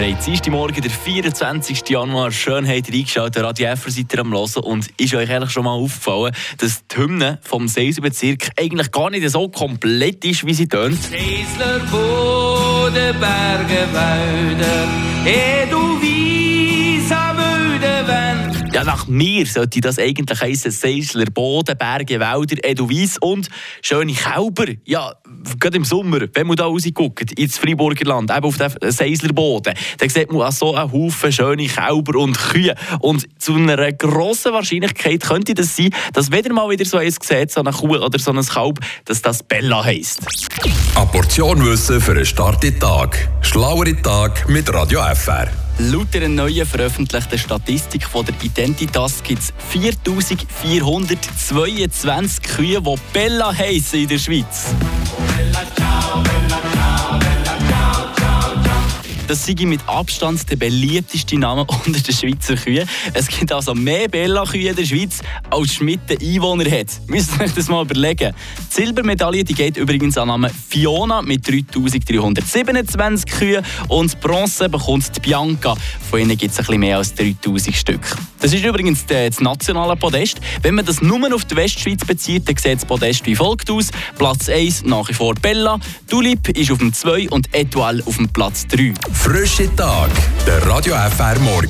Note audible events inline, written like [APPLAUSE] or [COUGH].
Wir haben Dienstag Morgen, der 24. Januar. Schön habt ihr eingeschaltet, Radio F seid ihr am Hören. Und ist euch eigentlich schon mal aufgefallen, dass die Hymne vom Seilsbezirk eigentlich gar nicht so komplett ist, wie sie tönt? Seisler, Boden, Berge, Wälder, wilden Wend. Ja, nach mir sollte das eigentlich heißen Seisler, Boden, Berge, Wälder, Edelweiss und schöne Kälber. Ja, gerade im Sommer, wenn man da rausguckt, ins Freiburger Land, eben auf den Seisler Boden, dann sieht man auch so einen Haufen schöne Kälber und Kühe. Und zu einer grossen Wahrscheinlichkeit könnte das sein, dass wenn ihr mal wieder so eins sieht, so eine Kuh oder so ein Kalb, dass das Bella heisst. Eine Portion Wissen für einen starken Tag. Schlauere Tag mit Radio FR. Laut einer neuen veröffentlichten Statistik von der Identitas gibt es 4422 Kühe, die Bella heissen in der Schweiz. Das sei mit Abstand der beliebteste Name [LAUGHS] unter den Schweizer Kühen. Es gibt also mehr Bella-Kühe in der Schweiz, als Schmidt Einwohner hat. Müsst ihr euch das mal überlegen. Die Silbermedaille die geht übrigens an Namen Fiona mit 3327 Kühen und Bronze bekommt die Bianca. Von ihnen gibt es bisschen mehr als 3000 Stück. Das ist übrigens das nationale Podest. Wenn man das nur auf die Westschweiz bezieht, dann sieht das Podest wie folgt aus. Platz 1 nach wie vor Bella, Tulip ist auf dem 2 und Etoile auf dem Platz 3. Frische Tag. Der Radio FR Morgen.